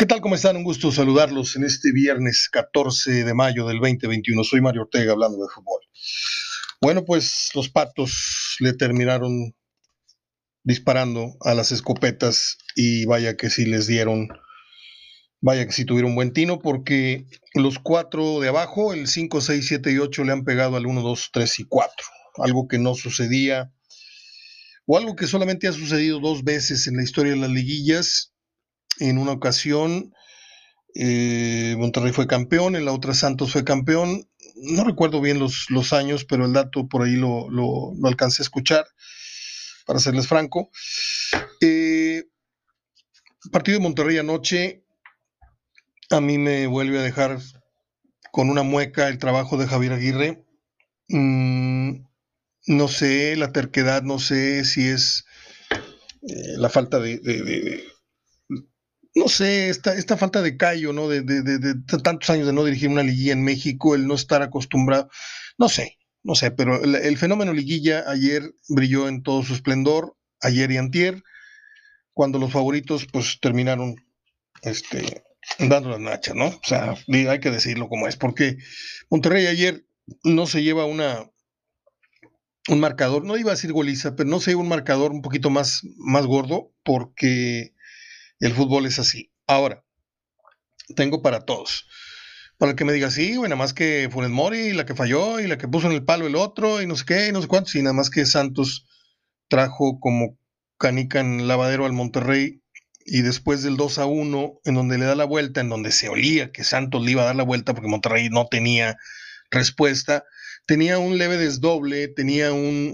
¿Qué tal? ¿Cómo están? Un gusto saludarlos en este viernes 14 de mayo del 2021. Soy Mario Ortega hablando de fútbol. Bueno, pues los patos le terminaron disparando a las escopetas y vaya que sí les dieron, vaya que sí tuvieron buen tino porque los cuatro de abajo, el 5, 6, 7 y 8 le han pegado al 1, 2, 3 y 4. Algo que no sucedía o algo que solamente ha sucedido dos veces en la historia de las liguillas en una ocasión eh, Monterrey fue campeón, en la otra Santos fue campeón. No recuerdo bien los, los años, pero el dato por ahí lo, lo, alcancé a escuchar, para serles franco. Eh, partido de Monterrey anoche, a mí me vuelve a dejar con una mueca el trabajo de Javier Aguirre. Mm, no sé, la terquedad, no sé si es eh, la falta de no sé, esta, esta falta de callo, ¿no? De, tantos años de no dirigir una liguilla en México, el no estar acostumbrado, no sé, no sé, pero el, fenómeno liguilla ayer brilló en todo su esplendor, ayer y antier, cuando los favoritos pues terminaron este, dando la nacha, ¿no? O sea, hay que decirlo como es, porque Monterrey ayer no se lleva una un marcador, no iba a decir goliza, pero no se lleva un marcador un poquito más, más gordo, porque el fútbol es así. Ahora, tengo para todos. Para el que me diga, sí, bueno, nada más que Funes Mori, la que falló y la que puso en el palo el otro y no sé qué y no sé cuántos, y nada más que Santos trajo como canica en lavadero al Monterrey y después del 2 a 1, en donde le da la vuelta, en donde se olía que Santos le iba a dar la vuelta porque Monterrey no tenía respuesta, tenía un leve desdoble, tenía un,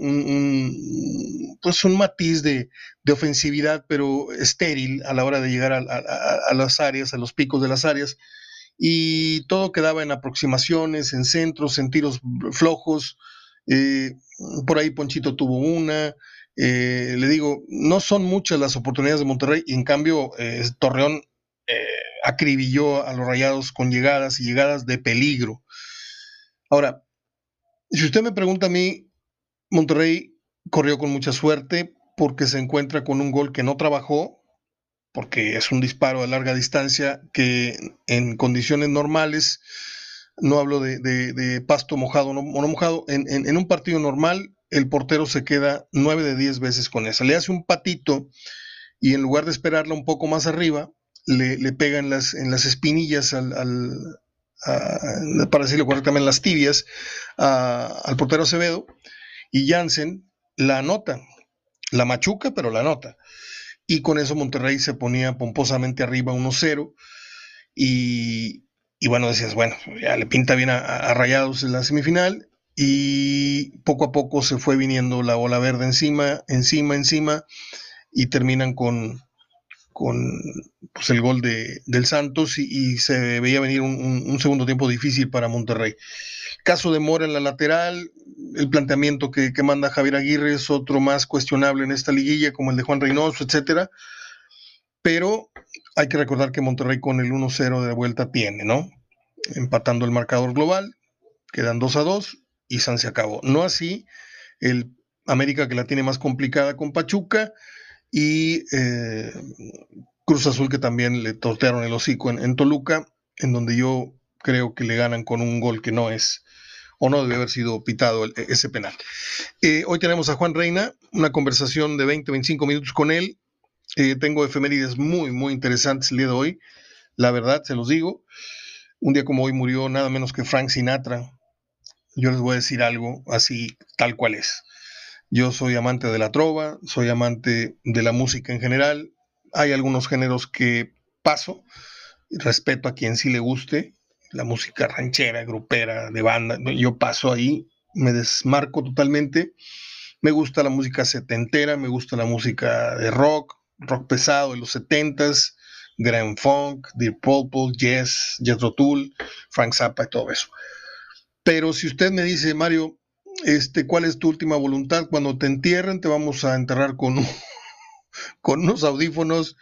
pues un matiz de, ofensividad, pero estéril a la hora de llegar a, las áreas, a los picos de las áreas, y todo quedaba en aproximaciones, en centros, en tiros flojos. Eh, por ahí Ponchito tuvo una. Eh, le digo, no son muchas las oportunidades de Monterrey, y en cambio eh, Torreón acribilló a los rayados con llegadas y llegadas de peligro. Ahora, si usted me pregunta a mí, Monterrey corrió con mucha suerte porque se encuentra con un gol que no trabajó, porque es un disparo a larga distancia que en condiciones normales, no hablo de, pasto mojado o no, mojado, en, un partido normal el portero se queda nueve de diez veces con esa. Le hace un patito y en lugar de esperarla un poco más arriba, le, pega en las, en las espinillas al, para decirlo correctamente, las tibias al portero Acevedo y Jansen la anota, la machuca, pero la anota. Y con eso Monterrey se ponía pomposamente arriba 1-0 y, bueno, decías, bueno, ya le pinta bien a, Rayados en la semifinal y poco a poco se fue viniendo la ola verde encima, encima, encima y terminan con, con pues, el gol de, del Santos y, se veía venir un, segundo tiempo difícil para Monterrey. Caso de Mora en la lateral, el planteamiento que, manda Javier Aguirre es otro más cuestionable en esta liguilla, como el de Juan Reynoso, etcétera. Pero hay que recordar que Monterrey con el 1-0 de vuelta tiene, ¿no? Empatando el marcador global, quedan 2 a 2 y San se acabó. No así el América que la tiene más complicada con Pachuca y eh, Cruz Azul que también le tortearon el hocico en, Toluca, en donde yo creo que le ganan con un gol que no es o no debe haber sido pitado ese penal. Eh, hoy tenemos a Juan Reina, una conversación de 20-25 minutos con él. Eh, tengo efemérides muy, muy interesantes el día de hoy. La verdad, se los digo. Un día como hoy murió nada menos que Frank Sinatra. Yo les voy a decir algo así, tal cual es. Yo soy amante de la trova, soy amante de la música en general. Hay algunos géneros que paso, respeto a quien sí le guste, la música ranchera, grupera, de banda, yo paso ahí, me desmarco totalmente. Me gusta la música setentera, me gusta la música de rock, rock pesado de los setentas, Grand Funk, Deep Purple, Jazz, Jethro Tull, Frank Zappa y todo eso. Pero si usted me dice, Mario, este, ¿cuál es tu última voluntad? Cuando te entierren, te vamos a enterrar con, unos audífonos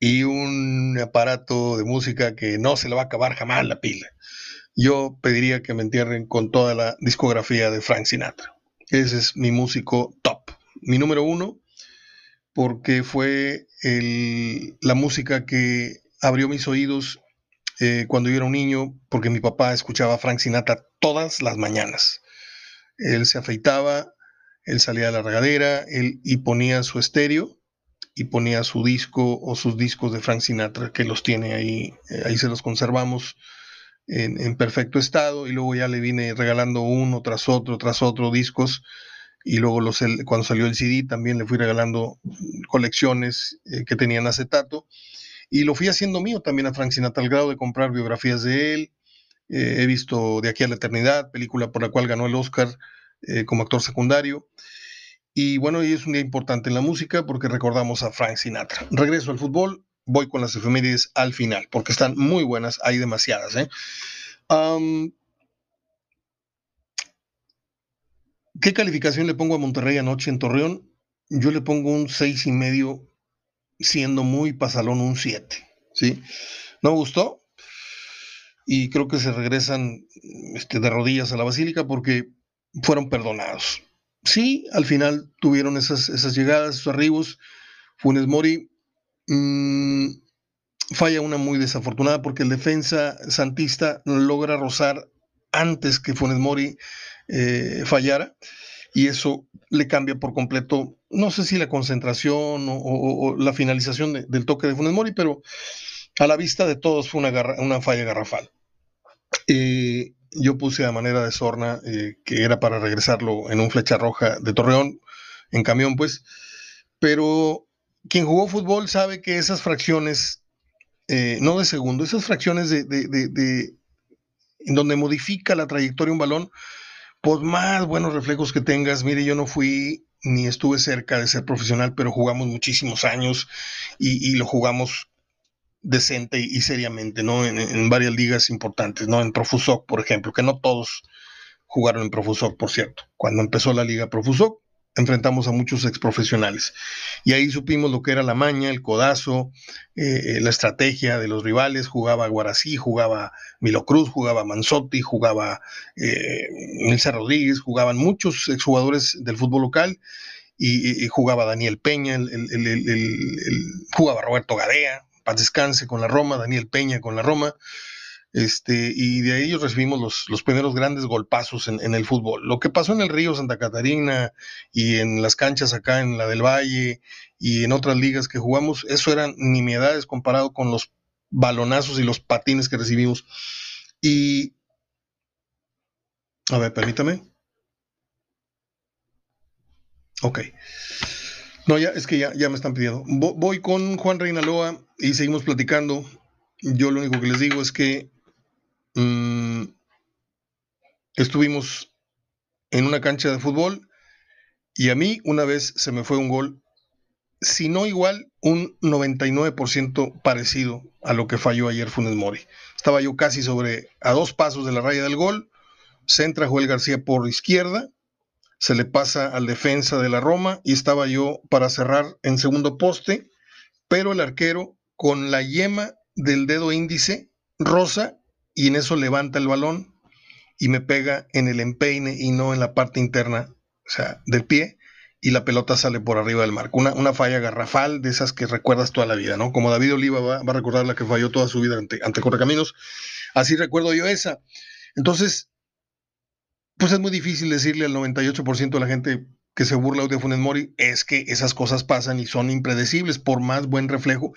y un aparato de música que no se le va a acabar jamás la pila. Yo pediría que me entierren con toda la discografía de Frank Sinatra. Ese es mi músico top. Mi número uno, porque fue la música que abrió mis oídos eh, cuando yo era un niño, porque mi papá escuchaba Frank Sinatra todas las mañanas. Él se afeitaba, él salía de la regadera él, y ponía su estéreo y ponía su disco o sus discos de Frank Sinatra, que los tiene ahí, eh, ahí se los conservamos en, perfecto estado, y luego ya le vine regalando uno tras otro, tras otro discos, y luego los, cuando salió el CD también le fui regalando colecciones eh, que tenían acetato, y lo fui haciendo mío también a Frank Sinatra, al grado de comprar biografías de él, eh, he visto De aquí a la eternidad, película por la cual ganó el Oscar como actor secundario, y bueno, hoy es un día importante en la música porque recordamos a Frank Sinatra. Regreso al fútbol, voy con las efemérides al final porque están muy buenas, hay demasiadas. ¿eh? ¿Qué calificación le pongo a Monterrey anoche en Torreón? Yo le pongo un seis y medio, siendo muy pasalón un 7. ¿sí? ¿No me gustó? Y creo que se regresan este, de rodillas a la basílica porque fueron perdonados sí, al final tuvieron esas, esas llegadas, esos arribos. Funes Mori mm, falla una muy desafortunada porque el defensa santista logra rozar antes que Funes Mori eh, fallara y eso le cambia por completo, no sé si la concentración o, la finalización del toque de Funes Mori, pero a la vista de todos fue una, falla garrafal. Eh, yo puse a manera de sorna eh, que era para regresarlo en un flecha roja de Torreón, en camión pues, pero quien jugó fútbol sabe que esas fracciones, eh, no de segundo, esas fracciones de, en donde modifica la trayectoria un balón, pues más buenos reflejos que tengas, mire, yo no fui ni estuve cerca de ser profesional, pero jugamos muchísimos años y lo jugamos decente y seriamente, ¿no? En, varias ligas importantes, ¿no? En Profusoc, por ejemplo, que no todos jugaron en Profusoc, por cierto. Cuando empezó la liga Profusoc, enfrentamos a muchos exprofesionales. Y ahí supimos lo que era la maña, el codazo, eh, la estrategia de los rivales. Jugaba Guarací, jugaba Milo Cruz, jugaba Manzotti, jugaba eh, Rodríguez, jugaban muchos exjugadores del fútbol local. Y, jugaba Daniel Peña, el, jugaba Roberto Gadea, paz descanse con la Roma, Daniel Peña con la Roma, este, y de ahí recibimos los, los primeros grandes golpazos en, el fútbol. Lo que pasó en el Río Santa Catarina y en las canchas acá en la del Valle y en otras ligas que jugamos, eso eran nimiedades comparado con los balonazos y los patines que recibimos. Y, a ver, permítame. Ok. No, ya, es que ya, ya me están pidiendo. Voy con Juan Reinaloa y seguimos platicando. Yo lo único que les digo es que mm, estuvimos en una cancha de fútbol y a mí una vez se me fue un gol, si no igual, un 99% parecido a lo que falló ayer Funes Mori. Estaba yo casi sobre a dos pasos de la raya del gol, centra Joel García por izquierda, se le pasa al defensa de la Roma y estaba yo para cerrar en segundo poste, pero el arquero con la yema del dedo índice rosa y en eso levanta el balón y me pega en el empeine y no en la parte interna, o sea, del pie y la pelota sale por arriba del marco. Una, una falla garrafal de esas que recuerdas toda la vida, ¿no? Como David Oliva va, a recordar la que falló toda su vida ante, ante Correcaminos, así recuerdo yo esa. Entonces, pues es muy difícil decirle al 98% de la gente que se burla de Funes Mori es que esas cosas pasan y son impredecibles por más buen reflejo,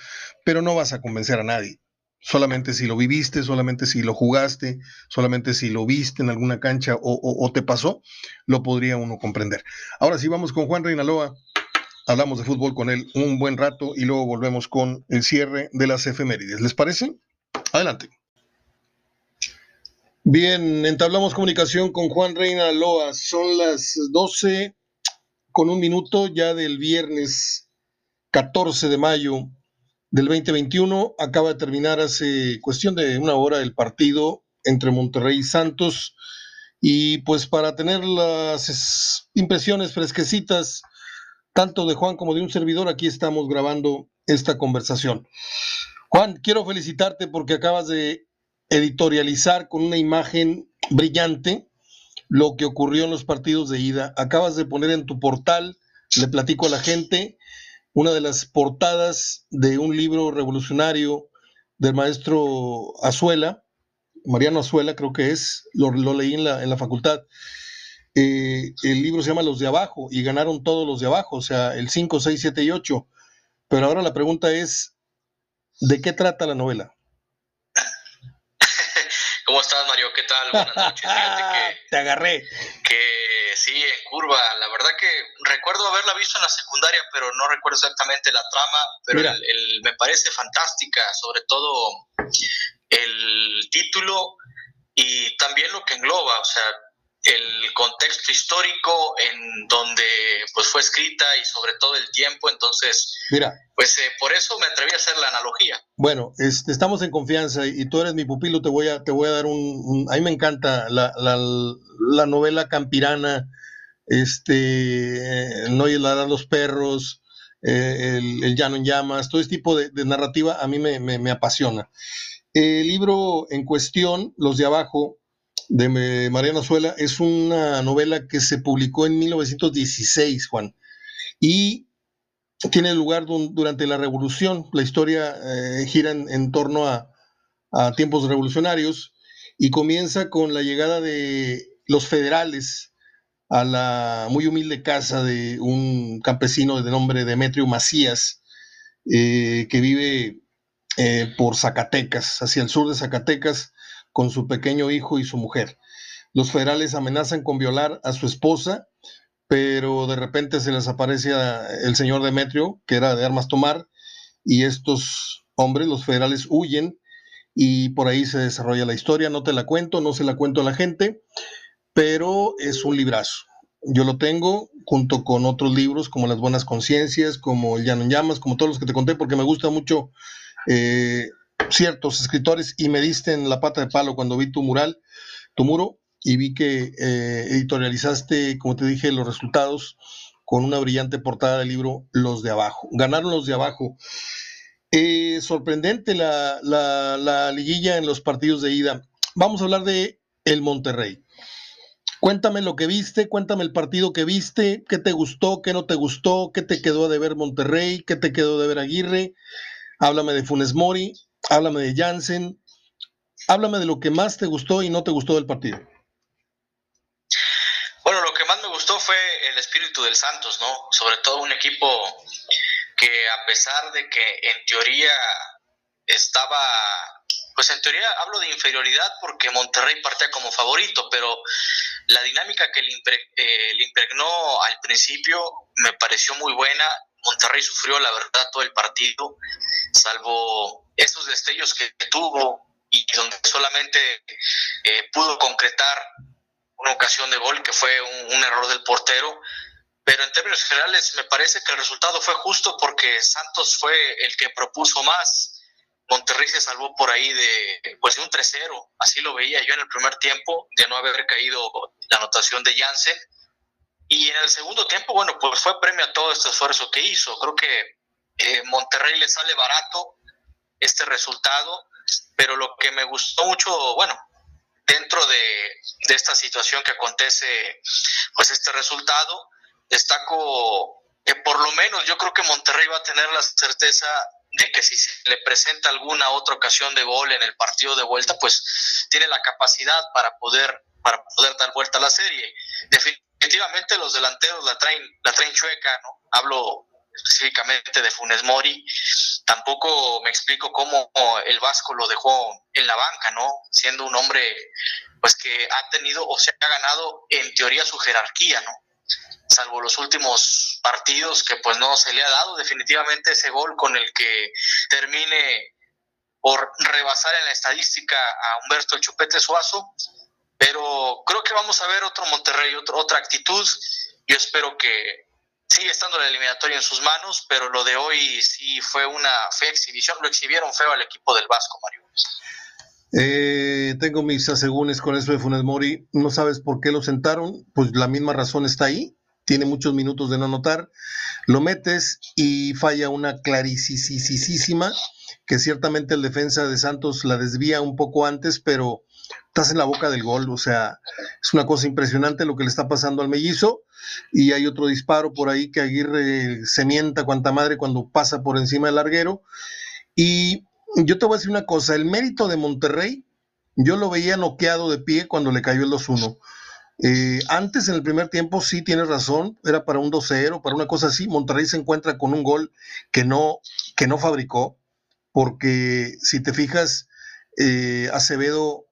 pero no vas a convencer a nadie. Solamente si lo viviste, solamente si lo jugaste, solamente si lo viste en alguna cancha o, te pasó, lo podría uno comprender. Ahora sí, vamos con Juan Reinaloa. Hablamos de fútbol con él un buen rato y luego volvemos con el cierre de las efemérides. ¿Les parece? Adelante. Bien, entablamos comunicación con Juan Reina Loa. Son las 12 con un minuto ya del viernes 14 de mayo del 2021. Acaba de terminar hace cuestión de una hora el partido entre Monterrey y Santos. Y pues para tener las impresiones fresquecitas, tanto de Juan como de un servidor, aquí estamos grabando esta conversación. Juan, quiero felicitarte porque acabas de editorializar con una imagen brillante lo que ocurrió en los partidos de ida. Acabas de poner en tu portal, le platico a la gente, una de las portadas de un libro revolucionario del maestro Azuela, Mariano Azuela creo que es, lo, leí en la, en la facultad. Eh, el libro se llama Los de Abajo y ganaron todos los de abajo, o sea, el 5, 6, 7 y 8. Pero ahora la pregunta es, ¿de qué trata la novela? ¿Cómo estás, Mario? ¿Qué tal? Buenas noches. Te agarré. Que sí, en curva. La verdad que recuerdo haberla visto en la secundaria, pero no recuerdo exactamente la trama. Pero el, me parece fantástica, sobre todo el título y también lo que engloba. O sea, el contexto histórico en donde pues fue escrita y sobre todo el tiempo, entonces, mira, pues eh, por eso me atreví a hacer la analogía. Bueno, este, estamos en confianza y, tú eres mi pupilo, te voy a, te voy a dar un, a mí me encanta la, la, novela campirana, este, No dan los perros, eh, el, el, llano en llamas, todo este tipo de, narrativa a mí me, me apasiona. El libro en cuestión, Los de Abajo, de Mariano Azuela es una novela que se publicó en 1916, Juan, y tiene lugar durante la revolución. La historia eh, gira en, torno a, tiempos revolucionarios y comienza con la llegada de los federales a la muy humilde casa de un campesino de nombre Demetrio Macías, eh, que vive eh, por Zacatecas, hacia el sur de Zacatecas, con su pequeño hijo y su mujer. Los federales amenazan con violar a su esposa, pero de repente se les aparece el señor Demetrio, que era de armas tomar, y estos hombres, los federales, huyen y por ahí se desarrolla la historia. No te la cuento, no se la cuento a la gente, pero es un librazo. Yo lo tengo junto con otros libros como Las Buenas Conciencias, como El Llano en Llamas, como todos los que te conté, porque me gusta mucho eh, ciertos escritores y me diste en la pata de palo cuando vi tu mural, tu muro, y vi que eh, editorializaste, como te dije, los resultados con una brillante portada del libro Los de Abajo. Ganaron los de Abajo. Eh, sorprendente la, la, liguilla en los partidos de ida. Vamos a hablar de el Monterrey. Cuéntame lo que viste, cuéntame el partido que viste, qué te gustó, qué no te gustó, qué te quedó de ver Monterrey, qué te quedó de ver Aguirre. Háblame de Funes Mori háblame de Jansen, háblame de lo que más te gustó y no te gustó del partido. Bueno, lo que más me gustó fue el espíritu del Santos, ¿no? Sobre todo un equipo que a pesar de que en teoría estaba, pues en teoría hablo de inferioridad porque Monterrey partía como favorito, pero la dinámica que le, eh, impregnó al principio me pareció muy buena. Monterrey sufrió, la verdad, todo el partido, salvo esos destellos que tuvo y donde solamente eh, pudo concretar una ocasión de gol que fue un, error del portero. Pero en términos generales me parece que el resultado fue justo porque Santos fue el que propuso más. Monterrey se salvó por ahí de, pues de un 3-0, así lo veía yo en el primer tiempo, de no haber caído la anotación de Jansen. Y en el segundo tiempo, bueno, pues fue premio a todo este esfuerzo que hizo. Creo que eh, Monterrey le sale barato este resultado, pero lo que me gustó mucho, bueno, dentro de, esta situación que acontece, pues este resultado, destaco que por lo menos yo creo que Monterrey va a tener la certeza de que si se le presenta alguna otra ocasión de gol en el partido de vuelta, pues tiene la capacidad para poder, para poder dar vuelta a la serie. Definitivamente los delanteros la traen, la traen chueca, ¿no? Hablo específicamente de Funes Mori, tampoco me explico cómo el Vasco lo dejó en la banca, ¿no? Siendo un hombre pues que ha tenido o se ha ganado en teoría su jerarquía, ¿no? Salvo los últimos partidos que pues no se le ha dado definitivamente ese gol con el que termine por rebasar en la estadística a Humberto el Chupete Suazo, pero creo que vamos a ver otro Monterrey, otra actitud. Yo espero que sigue estando la eliminatoria en sus manos, pero lo de hoy sí fue una fea exhibición, lo exhibieron feo al equipo del Vasco, Mario. Eh, tengo mis asegúnes con eso de Funes Mori. No sabes por qué lo sentaron, pues la misma razón está ahí. Tiene muchos minutos de no anotar. Lo metes y falla una clarísima, que ciertamente el defensa de Santos la desvía un poco antes, pero estás en la boca del gol. O sea, es una cosa impresionante lo que le está pasando al mellizo y hay otro disparo por ahí que Aguirre se mienta cuanta madre cuando pasa por encima del larguero. Y yo te voy a decir una cosa, el mérito de Monterrey, yo lo veía noqueado de pie cuando le cayó el 2-1. Eh, antes, en el primer tiempo, sí tienes razón, era para un 2-0, para una cosa así. Monterrey se encuentra con un gol que no, que no fabricó, porque si te fijas, eh, Acevedo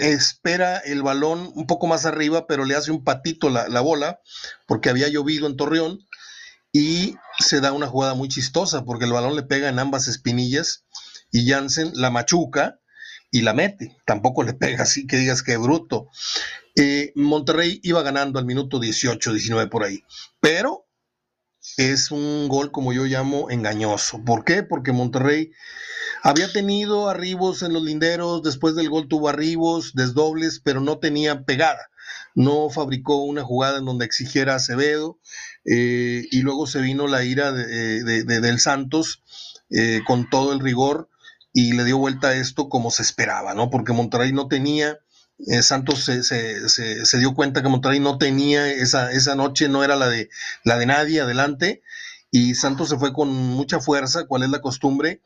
espera el balón un poco más arriba, pero le hace un patito la, la, bola, porque había llovido en Torreón, y se da una jugada muy chistosa, porque el balón le pega en ambas espinillas, y Jansen la machuca, y la mete. Tampoco le pega así que digas que bruto. Eh, Monterrey iba ganando al minuto 18, 19 por ahí. Pero es un gol, como yo llamo, engañoso. ¿Por qué? Porque Monterrey había tenido arribos en los linderos, después del gol tuvo arribos, desdobles, pero no tenía pegada. No fabricó una jugada en donde exigiera Acevedo. Eh, y luego se vino la ira de, del Santos eh, con todo el rigor y le dio vuelta a esto como se esperaba, ¿no? Porque Monterrey no tenía, eh, Santos se, se, se, dio cuenta que Monterrey no tenía, esa, esa noche no era la de, la de nadie adelante, y Santos se fue con mucha fuerza, cual es la costumbre,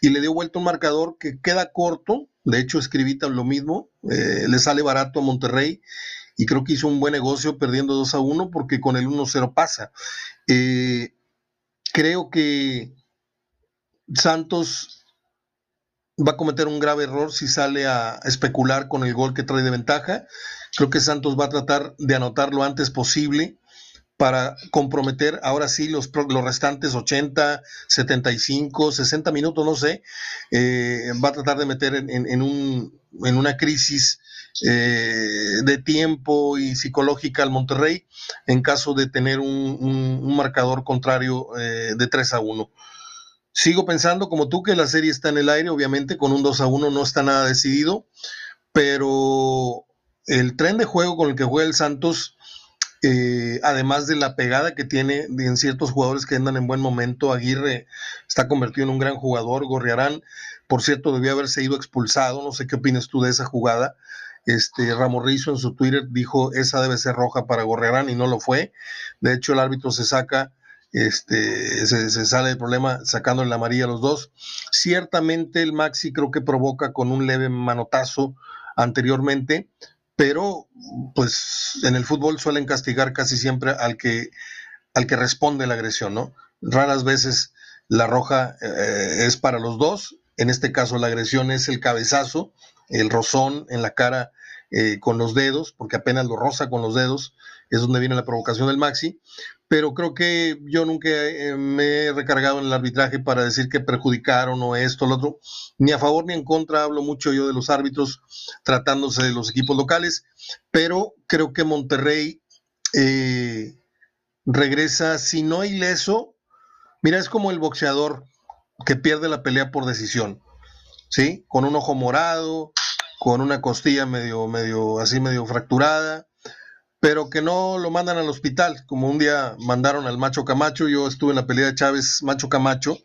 y le dio vuelta un marcador que queda corto, de hecho escribí lo mismo, eh, le sale barato a Monterrey, y creo que hizo un buen negocio perdiendo 2 a 1 porque con el 1-0 pasa. Eh, creo que Santos va a cometer un grave error si sale a especular con el gol que trae de ventaja. Creo que Santos va a tratar de anotar lo antes posible para comprometer ahora sí los, los restantes 80, 75, 60 minutos, no sé, eh, va a tratar de meter en, un, en una crisis eh, de tiempo y psicológica al Monterrey en caso de tener un, marcador contrario eh, de 3 a 1. Sigo pensando como tú que la serie está en el aire, obviamente con un 2 a 1 no está nada decidido, pero el tren de juego con el que juega el Santos, eh, además de la pegada que tiene en ciertos jugadores que andan en buen momento, Aguirre está convertido en un gran jugador, Gorriarán, por cierto, debió haberse ido expulsado, no sé qué opinas tú de esa jugada. Este, Ramos Rizo en su Twitter dijo esa debe ser roja para Gorriarán y no lo fue. De hecho, el árbitro se saca este, se, sale del problema sacando la amarilla los dos. Ciertamente el Maxi creo que provoca con un leve manotazo anteriormente, pero pues en el fútbol suelen castigar casi siempre al que, al que responde la agresión, ¿no? Raras veces la roja eh, es para los dos, en este caso la agresión es el cabezazo, el rozón en la cara eh, con los dedos, porque apenas lo roza con los dedos, es donde viene la provocación del Maxi, pero creo que yo nunca eh, me he recargado en el arbitraje para decir que perjudicaron o esto, o lo otro, ni a favor ni en contra, hablo mucho yo de los árbitros tratándose de los equipos locales, pero creo que Monterrey eh, regresa, si no ileso, mira, es como el boxeador que pierde la pelea por decisión, ¿sí? Con un ojo morado, con una costilla medio, medio, así medio fracturada, pero que no lo mandan al hospital, como un día mandaron al Macho Camacho, yo estuve en la pelea de Chávez Macho Camacho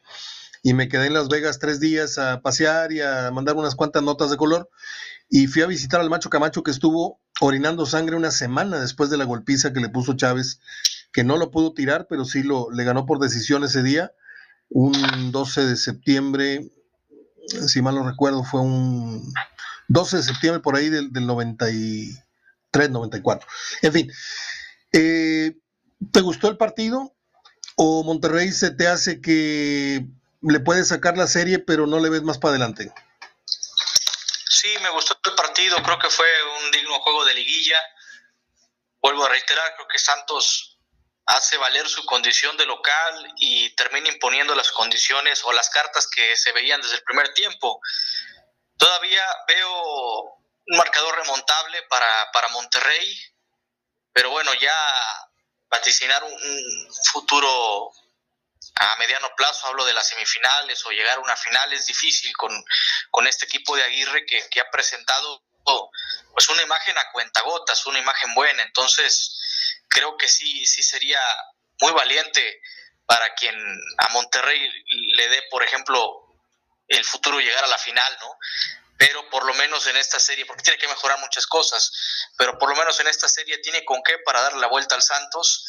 y me quedé en Las Vegas tres días a pasear y a mandar unas cuantas notas de color y fui a visitar al Macho Camacho que estuvo orinando sangre una semana después de la golpiza que le puso Chávez, que no lo pudo tirar, pero sí lo le ganó por decisión ese día, un 12 de septiembre, si mal no recuerdo, fue un 12 de septiembre por ahí del, del 90 y 3.94. En fin, eh, ¿te gustó el partido? ¿O Monterrey se te hace que le puedes sacar la serie, pero no le ves más para adelante? Sí, me gustó el partido, creo que fue un digno juego de liguilla. Vuelvo a reiterar, creo que Santos hace valer su condición de local y termina imponiendo las condiciones o las cartas que se veían desde el primer tiempo. Todavía veo un marcador remontable para, para Monterrey, pero bueno, ya vaticinar un, futuro a mediano plazo, hablo de las semifinales o llegar a una final es difícil con, con este equipo de Aguirre que, que, ha presentado pues una imagen a cuentagotas, una imagen buena, entonces creo que sí, sí sería muy valiente para quien a Monterrey le dé, por ejemplo, el futuro llegar a la final, ¿no? Pero por lo menos en esta serie, porque tiene que mejorar muchas cosas, pero por lo menos en esta serie tiene con qué para darle la vuelta al Santos.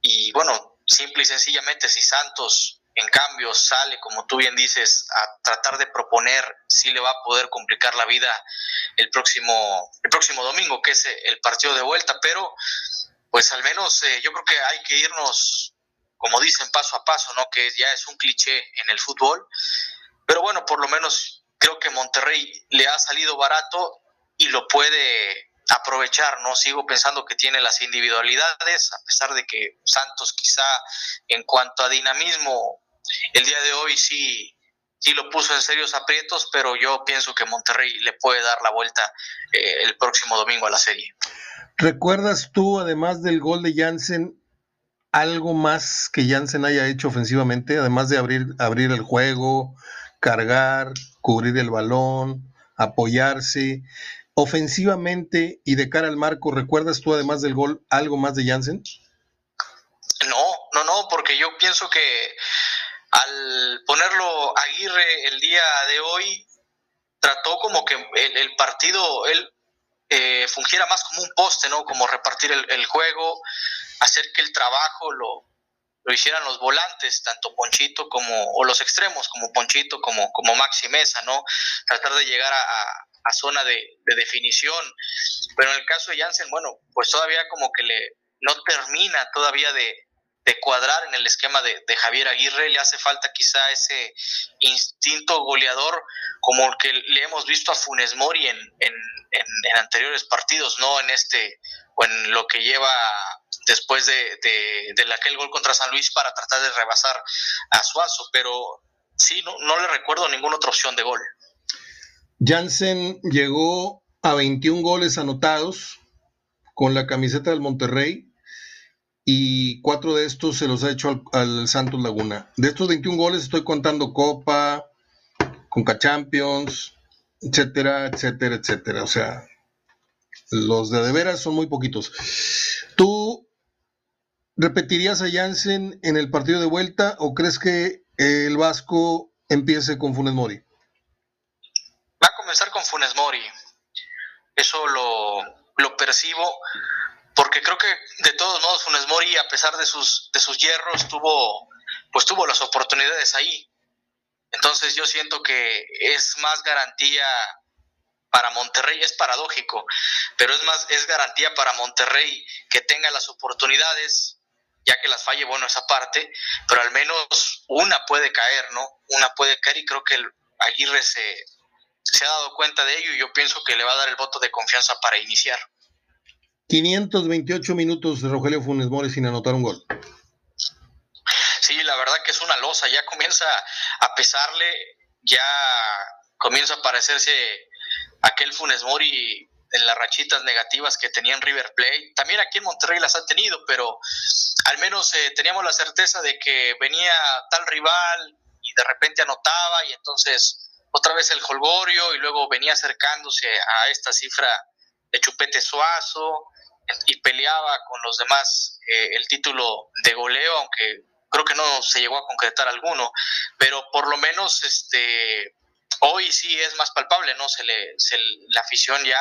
Y bueno, simple y sencillamente, si Santos en cambio sale, como tú bien dices, a tratar de proponer, sí le va a poder complicar la vida el próximo, el próximo domingo, que es el partido de vuelta, pero pues al menos eh, yo creo que hay que irnos, como dicen, paso a paso, ¿no? Que ya es un cliché en el fútbol, pero bueno, por lo menos creo que Monterrey le ha salido barato y lo puede aprovechar, ¿no? Sigo pensando que tiene las individualidades, a pesar de que Santos quizá en cuanto a dinamismo, el día de hoy sí, sí lo puso en serios aprietos, pero yo pienso que Monterrey le puede dar la vuelta eh, el próximo domingo a la serie. ¿Recuerdas tú, además del gol de Jansen, algo más que Jansen haya hecho ofensivamente, además de abrir, abrir el juego, cargar, cubrir el balón, apoyarse? ofensivamente y de cara al marco, ¿recuerdas tú además del gol algo más de Jansen? No, no, no, porque yo pienso que al ponerlo Aguirre el día de hoy, trató como que el, partido, él eh, fungiera más como un poste, ¿no? Como repartir el, juego, hacer que el trabajo lo, lo, hicieran los volantes, tanto Ponchito como, o los extremos, como Ponchito, como, como Maxi Mesa, ¿no? Tratar de llegar a, a zona de, definición. Pero en el caso de Jansen, bueno, pues todavía como que le no termina todavía de, cuadrar en el esquema de, Javier Aguirre, le hace falta quizá ese instinto goleador como el que le hemos visto a Funes Mori en, en, anteriores partidos, no en este o en lo que lleva después de, de, aquel gol contra San Luis para tratar de rebasar a Suazo, pero sí, no, no le recuerdo ninguna otra opción de gol. Jansen llegó a 21 goles anotados con la camiseta del Monterrey y cuatro de estos se los ha hecho al, Santos Laguna. De estos 21 goles estoy contando Copa, Conca Champions, etcétera, etcétera, etcétera. O sea, los de de veras son muy poquitos. ¿Tú repetirías a Jansen en el partido de vuelta o crees que el Vasco empiece con Funes Mori? Va a comenzar con Funes Mori. Eso lo, percibo porque creo que de todos modos Funes Mori, a pesar de sus, de sus hierros, tuvo, pues tuvo las oportunidades ahí. Entonces yo siento que es más garantía para Monterrey, es paradójico, pero es más, es garantía para Monterrey que tenga las oportunidades, ya que las falle, bueno, esa parte, pero al menos una puede caer, ¿no? Una puede caer y creo que el Aguirre se, se ha dado cuenta de ello y yo pienso que le va a dar el voto de confianza para iniciar. 528 minutos de Rogelio Funes Mori sin anotar un gol. Sí, la verdad que es una losa, ya comienza a pesarle, ya comienza a parecerse aquel Funes Mori en las rachitas negativas que tenía en River Plate. También aquí en Monterrey las ha tenido, pero al menos eh, teníamos la certeza de que venía tal rival y de repente anotaba y entonces otra vez el Holgorio y luego venía acercándose a esta cifra de Chupete Suazo y peleaba con los demás eh, el título de goleo, aunque creo que no se llegó a concretar alguno, pero por lo menos este hoy sí es más palpable, ¿no? Se le, la afición ya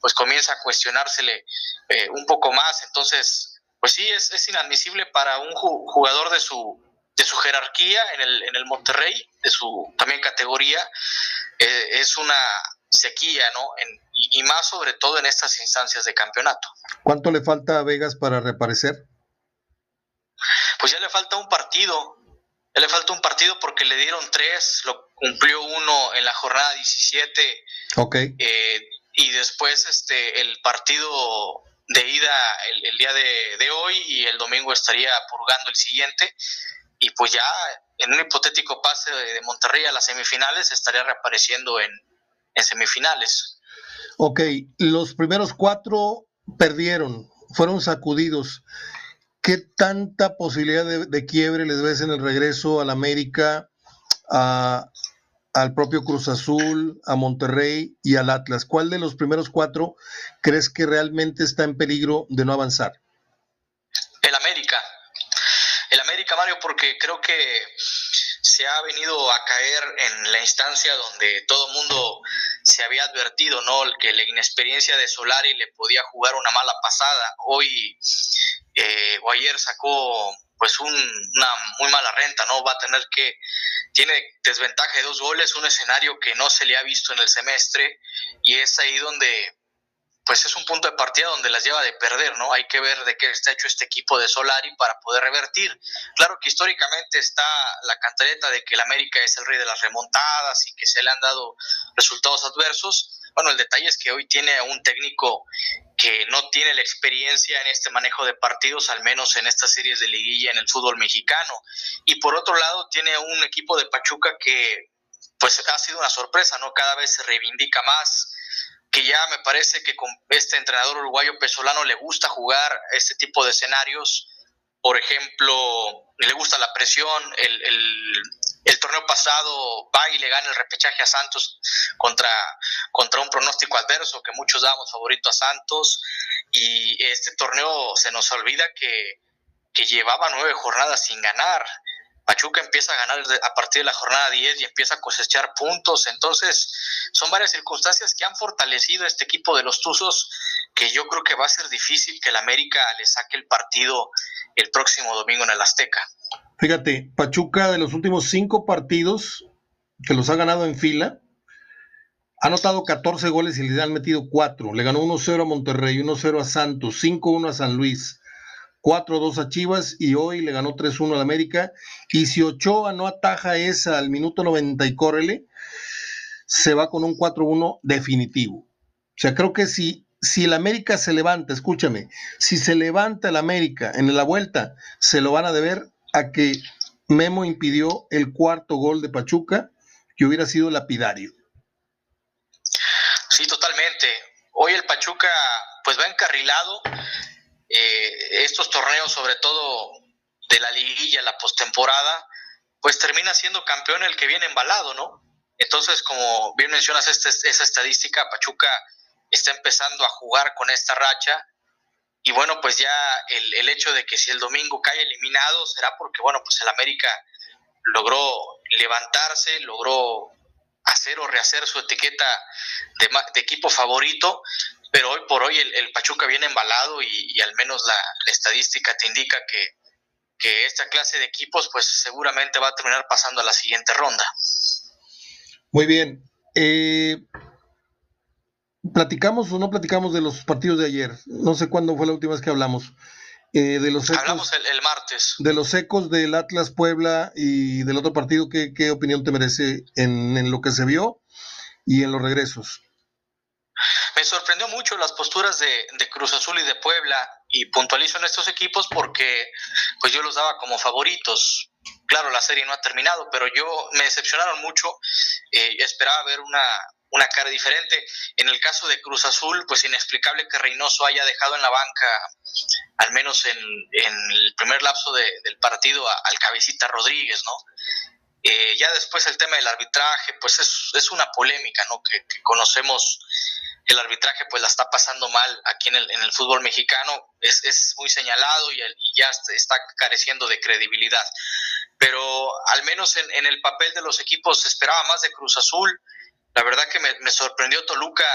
pues comienza a cuestionársele eh, un poco más, entonces pues sí es, es inadmisible para un jugador de su de su jerarquía en el, en el Monterrey, de su también categoría, eh, es una sequía, ¿no? y, más sobre todo en estas instancias de campeonato. ¿Cuánto le falta a Vegas para reaparecer? Pues ya le falta un partido, ya le falta un partido porque le dieron tres, lo cumplió uno en la jornada 17. Ok. Eh, y después este, el partido de ida el, día de, de, hoy y el domingo estaría purgando el siguiente y pues ya en un hipotético pase de Monterrey a las semifinales estaría reapareciendo en, semifinales. Ok, los primeros cuatro perdieron, fueron sacudidos. ¿Qué tanta posibilidad de, quiebre les ves en el regreso al América, al propio Cruz Azul, a Monterrey y al Atlas? ¿Cuál de los primeros cuatro crees que realmente está en peligro de no avanzar? El América el América, Mario, porque creo que se ha venido a caer en la instancia donde todo el mundo se había advertido, ¿no? Que la inexperiencia de Solari le podía jugar una mala pasada. Hoy eh, o ayer sacó pues una muy mala renta, ¿no? Va a tener que, tiene desventaja de dos goles, un escenario que no se le ha visto en el semestre y es ahí donde pues es un punto de partida donde las lleva de perder, ¿no? Hay que ver de qué está hecho este equipo de Solari para poder revertir. Claro que históricamente está la cantareta de que el América es el rey de las remontadas y que se le han dado resultados adversos. Bueno, el detalle es que hoy tiene un técnico que no tiene la experiencia en este manejo de partidos, al menos en estas series de liguilla en el fútbol mexicano. Y por otro lado, tiene un equipo de Pachuca que pues ha sido una sorpresa, ¿no? Cada vez se reivindica más, que ya me parece que con este entrenador uruguayo Pesolano le gusta jugar este tipo de escenarios. Por ejemplo, le gusta la presión. El, el, torneo pasado va y le gana el repechaje a Santos contra, contra un pronóstico adverso que muchos damos favorito a Santos. Y este torneo se nos olvida que, que llevaba nueve jornadas sin ganar. Pachuca empieza a ganar a partir de la jornada 10 y empieza a cosechar puntos. Entonces, son varias circunstancias que han fortalecido este equipo de los Tuzos, que yo creo que va a ser difícil que el América le saque el partido el próximo domingo en el Azteca. Fíjate, Pachuca de los últimos cinco partidos que los ha ganado en fila, ha anotado 14 goles y le han metido 4. Le ganó 1-0 a Monterrey, 1-0 a Santos, 5-1 a San Luis, 4-2 a Chivas y hoy le ganó 3-1 al América. Y si Ochoa no ataja esa al minuto 90 y córrele, se va con un 4-1 definitivo. O sea, creo que si, si el América se levanta, escúchame, si se levanta el América en la vuelta, se lo van a deber a que Memo impidió el cuarto gol de Pachuca, que hubiera sido lapidario. Sí, totalmente. Hoy el Pachuca pues va encarrilado eh, estos torneos, sobre todo de la liguilla, la postemporada, pues termina siendo campeón el que viene embalado, ¿no? Entonces, como bien mencionas este, esa estadística, Pachuca está empezando a jugar con esta racha. Y bueno, pues ya el, el, hecho de que si el domingo cae eliminado será porque, bueno, pues el América logró levantarse, logró hacer o rehacer su etiqueta de, equipo favorito pero hoy por hoy el, Pachuca viene embalado y, al menos la, estadística te indica que, esta clase de equipos pues seguramente va a terminar pasando a la siguiente ronda. Muy bien. Eh, ¿Platicamos o no platicamos de los partidos de ayer? No sé cuándo fue la última vez que hablamos. Eh, de los Hablamos el, martes. De los ecos del Atlas Puebla y del otro partido, ¿qué, qué opinión te merece en, en lo que se vio y en los regresos? Me sorprendió mucho las posturas de, Cruz Azul y de Puebla y puntualizo en estos equipos porque pues yo los daba como favoritos. Claro, la serie no ha terminado, pero yo me decepcionaron mucho. Eh, esperaba ver una, una cara diferente. En el caso de Cruz Azul, pues inexplicable que Reynoso haya dejado en la banca, al menos en, el primer lapso del partido, al cabecita Rodríguez, ¿no? Eh, ya después el tema del arbitraje, pues es, es una polémica, ¿no? Que, conocemos el arbitraje pues la está pasando mal aquí en el, en el fútbol mexicano, es, es muy señalado y, ya está careciendo de credibilidad. Pero al menos en, en, el papel de los equipos se esperaba más de Cruz Azul. La verdad que me, sorprendió Toluca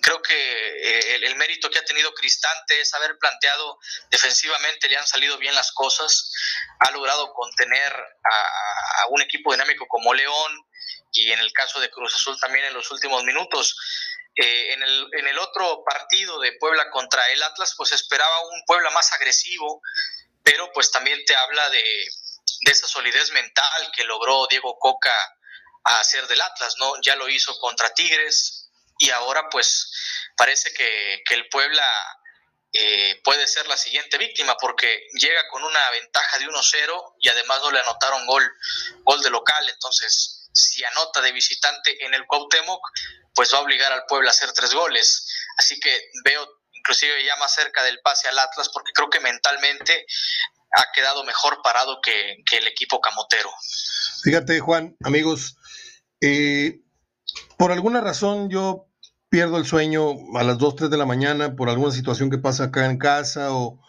creo que eh, el, mérito que ha tenido Cristante es haber planteado defensivamente, le han salido bien las cosas, ha logrado contener a, un equipo dinámico como León y en el caso de Cruz Azul también en los últimos minutos. Eh, en, el, en el otro partido de Puebla contra el Atlas, pues esperaba un Puebla más agresivo, pero pues también te habla de, de esa solidez mental que logró Diego Coca a hacer del Atlas, ¿no? Ya lo hizo contra Tigres, y ahora pues parece que, el Puebla eh, puede ser la siguiente víctima porque llega con una ventaja de 1-0 y además no le anotaron gol, gol de local, entonces si anota de visitante en el Cuauhtémoc, pues va a obligar al Puebla a hacer tres goles. Así que veo inclusive ya más cerca del pase al Atlas porque creo que mentalmente ha quedado mejor parado que, el equipo camotero. Fíjate Juan, amigos, eh, por alguna razón yo pierdo el sueño a las 2, 3 de la mañana por alguna situación que pasa acá en casa o,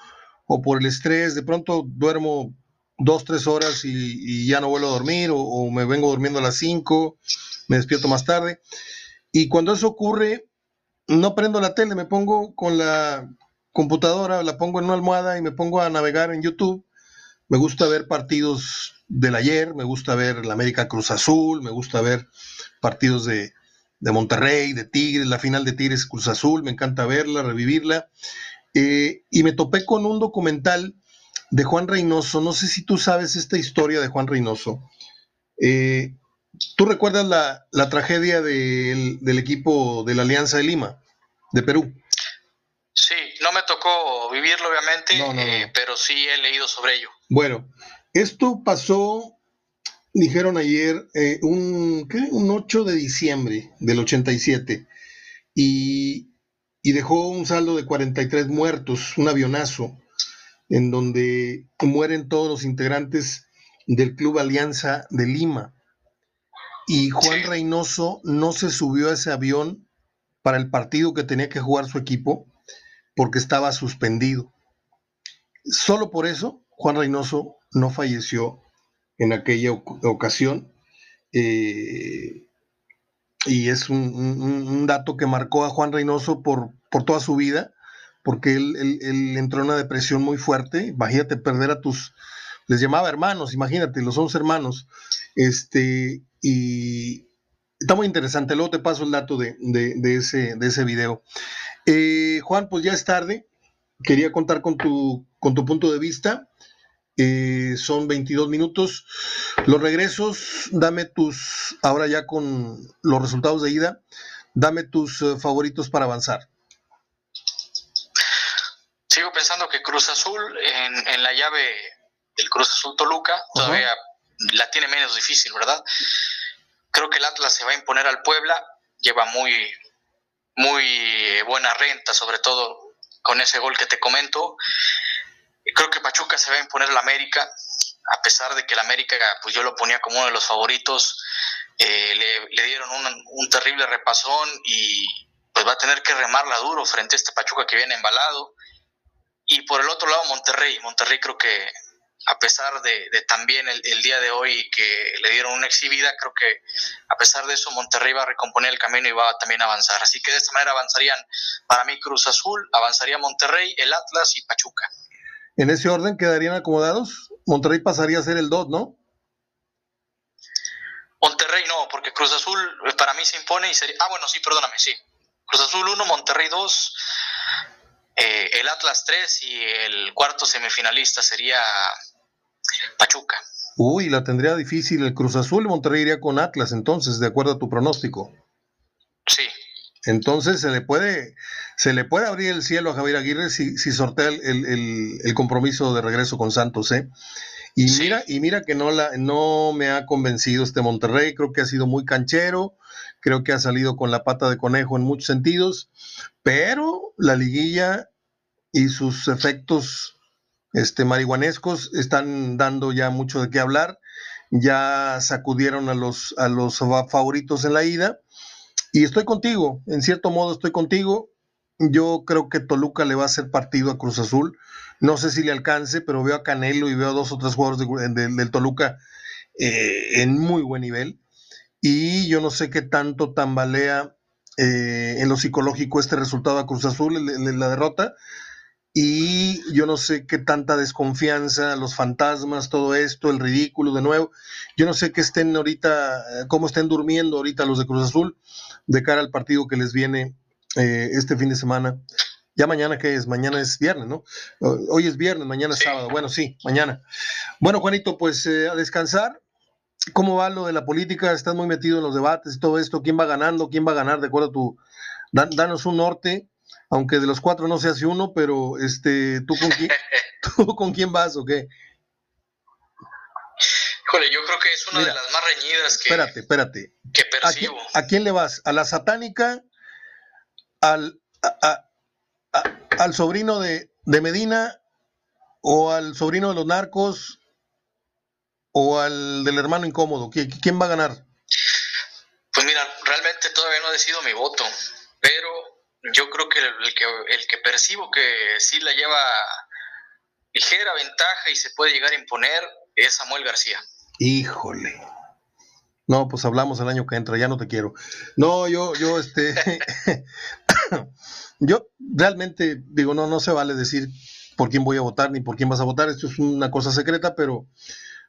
por el estrés, de pronto duermo 2, 3 horas y, ya no vuelvo a dormir o, me vengo durmiendo a las 5, me despierto más tarde. Y cuando eso ocurre, no prendo la tele, me pongo con la computadora, la pongo en una almohada y me pongo a navegar en YouTube Me gusta ver partidos del ayer, me gusta ver la América Cruz Azul, me gusta ver partidos de, de Monterrey, de Tigres, la final de Tigres Cruz Azul, me encanta verla, revivirla. Eh, y me topé con un documental de Juan Reynoso, no sé si tú sabes esta historia de Juan Reynoso. Eh, ¿Tú recuerdas la, tragedia del, equipo de laAlianza de Lima, de Perú? Sí, no me tocó vivirlo obviamente, eh, pero sí he leído sobre ello. Bueno, esto pasó dijeron ayer, eh, un, un 8 de diciembre del 87 y, y dejó un saldo de 43 muertos, un avionazo, en donde mueren todos los integrantes del Club Alianza de Lima. Y Juan Reynoso no se subió a ese avión para el partido que tenía que jugar su equipo porque estaba suspendido. Solo por eso Juan Reynoso no falleció en aquella ocasión. Eh, y es un, dato que marcó a Juan Reynoso por, por toda su vida, porque él, entró en una depresión muy fuerte. Imagínate perder a tus, les llamaba hermanos, imagínate, los 11 hermanos. Este, y está muy interesante. Luego te paso el dato de, ese, de ese video. Eh, Juan, pues ya es tarde. Quería contar con tu, con tu punto de vista. Eh, son 22 minutos. Los regresos, dame tus, ahora ya con los resultados de ida, dame tus eh, favoritos para avanzar. Sigo pensando que Cruz Azul en, la llave del Cruz Azul Toluca todavía la tiene menos difícil, ¿verdad? Creo que el Atlas se va a imponer al Puebla, lleva muy, muy buena renta, sobre todo con ese gol que te comento. Creo que Pachuca se va a imponer al América, a pesar de que el América, pues yo lo ponía como uno de los favoritos, eh, le, dieron un, terrible repasón y pues va a tener que remarla duro frente a este Pachuca que viene embalado. Y por el otro lado, Monterrey. Monterrey creo que a pesar de, también el, día de hoy que le dieron una exhibida, creo que a pesar de eso Monterrey va a recomponer el camino y va a también avanzar. Así que de esta manera avanzarían para mí Cruz Azul, avanzaría Monterrey, el Atlas y Pachuca. En ese orden quedarían acomodados. Monterrey pasaría a ser el 2, ¿no? Monterrey no, porque Cruz Azul eh, para mí se impone y sería... Ah, bueno, sí, perdóname, sí. Cruz Azul 1, Monterrey 2, eh, el Atlas 3 y el cuarto semifinalista sería Pachuca. Uy, la tendría difícil el Cruz Azul. Monterrey iría con Atlas entonces, de acuerdo a tu pronóstico. Sí. Entonces se le puede, se le puede abrir el cielo a Javier Aguirre si, si sortea el, compromiso de regreso con Santos, ¿eh? Y mira, y mira que no la, no me ha convencido este Monterrey, creo que ha sido muy canchero, creo que ha salido con la pata de conejo en muchos sentidos, pero la liguilla y sus efectos este, marihuanescos están dando ya mucho de qué hablar. Ya sacudieron a los, a los favoritos en la ida y estoy contigo, en cierto modo estoy contigo. Yo creo que Toluca le va a hacer partido a Cruz Azul. No sé si le alcance, pero veo a Canelo y veo a dos o tres jugadores del Toluca eh, en muy buen nivel. Y yo no sé qué tanto tambalea eh, en lo psicológico este resultado a Cruz Azul, la derrota. Y yo no sé qué tanta desconfianza, los fantasmas, todo esto, el ridículo de nuevo. Yo no sé qué estén ahorita, cómo estén durmiendo ahorita los de Cruz Azul de cara al partido que les viene eh, este fin de semana. Ya mañana que es, mañana es viernes, ¿no? Hoy es viernes, mañana es sábado. Bueno, sí, mañana. Bueno, Juanito, pues eh, a descansar. ¿Cómo va lo de la política? Estás muy metido en los debates y todo esto. ¿Quién va ganando? ¿Quién va a ganar? De acuerdo a tu... danos un norte, aunque de los cuatro no se hace uno, pero este, ¿tú con quién, ¿tú con quién vas o qué? Híjole, yo creo que es una de las más reñidas que. Espérate, espérate. Que percibo. ¿A quién, le vas? ¿A la satánica? ¿Al, al sobrino de, Medina? ¿O al sobrino de los narcos? ¿O al del hermano incómodo? ¿Quién va a ganar? Pues mira, realmente todavía no ha decidido mi voto, pero yo creo que el, que el que percibo que sí la lleva ligera ventaja y se puede llegar a imponer es Samuel García. Híjole. No, pues hablamos el año que entra, ya no te quiero. No, yo, yo, este, yo realmente digo, no, no se vale decir por quién voy a votar ni por quién vas a votar. Esto es una cosa secreta, pero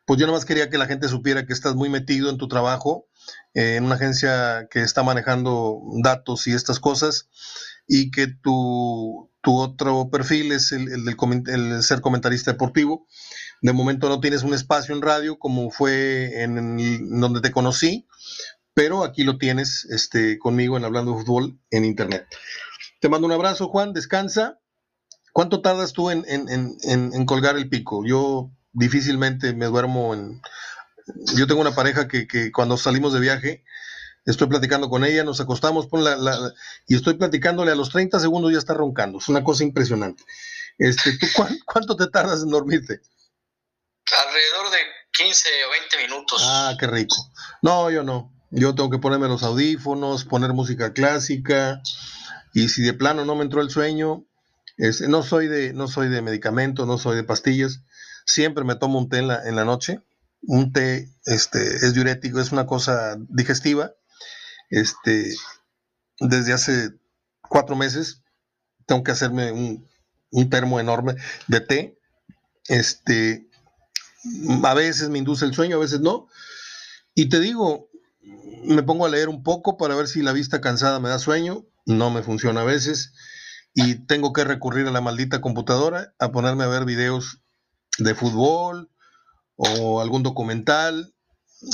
pues yo nada más quería que la gente supiera que estás muy metido en tu trabajo, eh, en una agencia que está manejando datos y estas cosas, y que tu, tu otro perfil es el, el, el, ser comentarista deportivo. De momento no tienes un espacio en radio como fue en donde te conocí, pero aquí lo tienes este, conmigo en Hablando de Fútbol en Internet. Te mando un abrazo, Juan, descansa. ¿Cuánto tardas tú en, en, colgar el pico? Yo difícilmente me duermo en... Yo tengo una pareja que, que cuando salimos de viaje, estoy platicando con ella, nos acostamos pon la, la, y estoy platicándole a los 30 segundos ya está roncando. Es una cosa impresionante. Este, ¿tú cuánto te tardas en dormirte? Alrededor de 15 o 20 minutos. Ah, qué rico. No, yo no. Yo tengo que ponerme los audífonos, poner música clásica, y si de plano no me entró el sueño, es, no, soy de, no soy de medicamentos, no soy de pastillas, siempre me tomo un té en la, en la noche. Un té este, es diurético, es una cosa digestiva. Este, desde hace cuatro meses tengo que hacerme un, un termo enorme de té. Este, a veces me induce el sueño, a veces no. Y te digo, me pongo a leer un poco para ver si la vista cansada me da sueño, no me funciona a veces, y tengo que recurrir a la maldita computadora a ponerme a ver videos de fútbol o algún documental.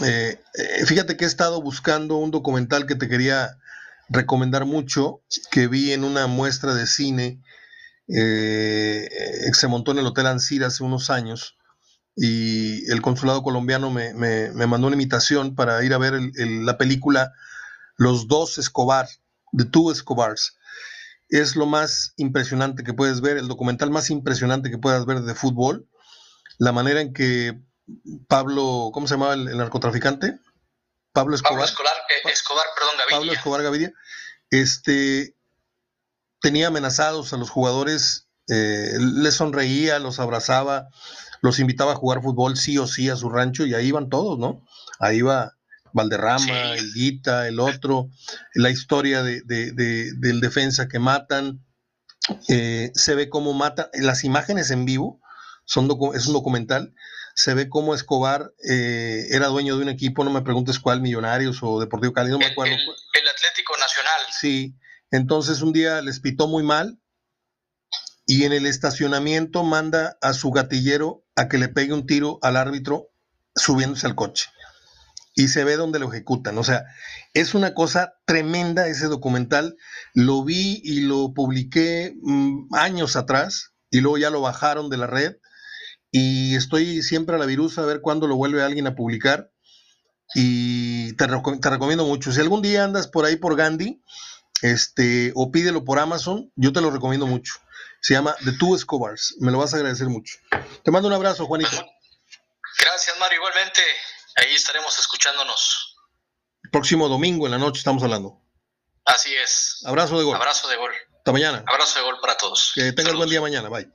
Eh, eh, fíjate que he estado buscando un documental que te quería recomendar mucho, que vi en una muestra de cine, eh, se montó en el Hotel Ansir hace unos años, y el consulado colombiano me, mandó una invitación para ir a ver la película Los dos Escobar, The Two Escobars. Es lo más impresionante que puedes ver, el documental más impresionante que puedas ver de fútbol. La manera en que Pablo, ¿cómo se llamaba el, narcotraficante? Pablo Escobar. Pablo eh, Escobar, perdón, Gaviria. Pablo Escobar Gaviria. Este, tenía amenazados a los jugadores, eh, les sonreía, los abrazaba, los invitaba a jugar fútbol sí o sí a su rancho y ahí iban todos, ¿no? Ahí va Valderrama, el Guita, el otro, la historia de, del defensa que matan, eh, se ve cómo mata, las imágenes en vivo, son es un documental, se ve cómo Escobar eh, era dueño de un equipo, no me preguntes cuál, Millonarios o Deportivo Cali, no me acuerdo. El, el Atlético Nacional. Sí, entonces un día les pitó muy mal, y en el estacionamiento manda a su gatillero a que le pegue un tiro al árbitro subiéndose al coche. Y se ve donde lo ejecutan. O sea, es una cosa tremenda ese documental. Lo vi y lo publiqué mm, años atrás y luego ya lo bajaron de la red. Y estoy siempre a la virusa a ver cuándo lo vuelve alguien a publicar. Y te, te recomiendo mucho. Si algún día andas por ahí por Gandhi, este, o pídelo por Amazon, yo te lo recomiendo mucho. Se llama The Two Escobars. Me lo vas a agradecer mucho. Te mando un abrazo, Juanito. Gracias, Mario. Igualmente, ahí estaremos escuchándonos. Próximo domingo en la noche estamos hablando. Así es. Abrazo de gol. Abrazo de gol. Hasta mañana. Abrazo de gol para todos. Que tengas buen día mañana. Bye.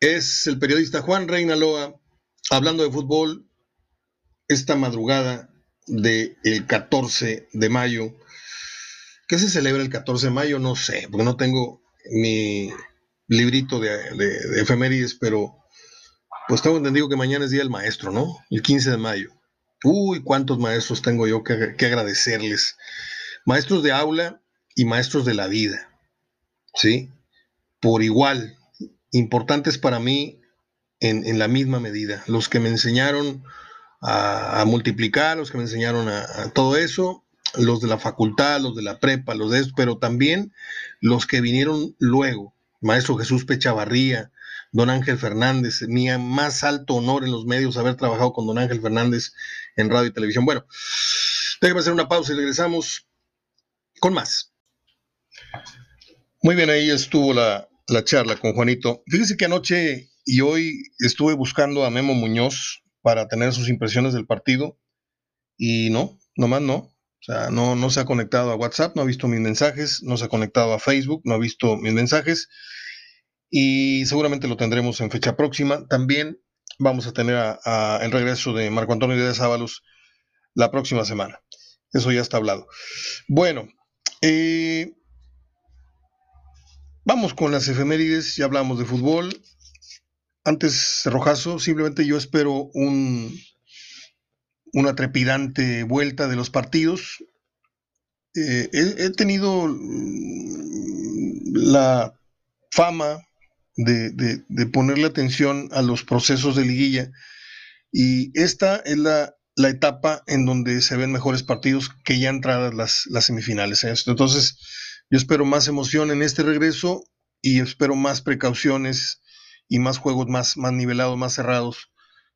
Es el periodista Juan Reinaloa hablando de fútbol esta madrugada del 14 de mayo. ¿Qué se celebra el 14 de mayo? No sé, porque no tengo mi librito de, de, efemérides, pero pues tengo entendido que mañana es Día del Maestro, ¿no? El 15 de mayo. Uy, cuántos maestros tengo yo que, agradecerles. Maestros de aula y maestros de la vida, ¿sí? Por igual, importantes para mí en, la misma medida. Los que me enseñaron a, multiplicar, los que me enseñaron a, a todo eso, los de la facultad, los de la prepa, los de esto, pero también los que vinieron luego, Maestro Jesús Pechavarría, Don Ángel Fernández, mi más alto honor en los medios haber trabajado con Don Ángel Fernández en radio y televisión. Bueno, déjame hacer una pausa y regresamos con más. Muy bien, ahí estuvo la, la charla con Juanito. Fíjese que anoche y hoy estuve buscando a Memo Muñoz para tener sus impresiones del partido y no, nomás no. O sea, no, no se ha conectado a WhatsApp, no ha visto mis mensajes, no se ha conectado a Facebook, no ha visto mis mensajes y seguramente lo tendremos en fecha próxima. También vamos a tener a, el regreso de Marco Antonio Díaz Ábalos la próxima semana. Eso ya está hablado. Bueno, eh, vamos con las efemérides, ya hablamos de fútbol. Antes, Rojazo, simplemente yo espero un, una trepidante vuelta de los partidos. Eh, he, tenido la fama de, ponerle atención a los procesos de liguilla y esta es la, etapa en donde se ven mejores partidos que ya entradas las, las semifinales. ¿eh? Entonces, yo espero más emoción en este regreso y espero más precauciones y más juegos más nivelados, más cerrados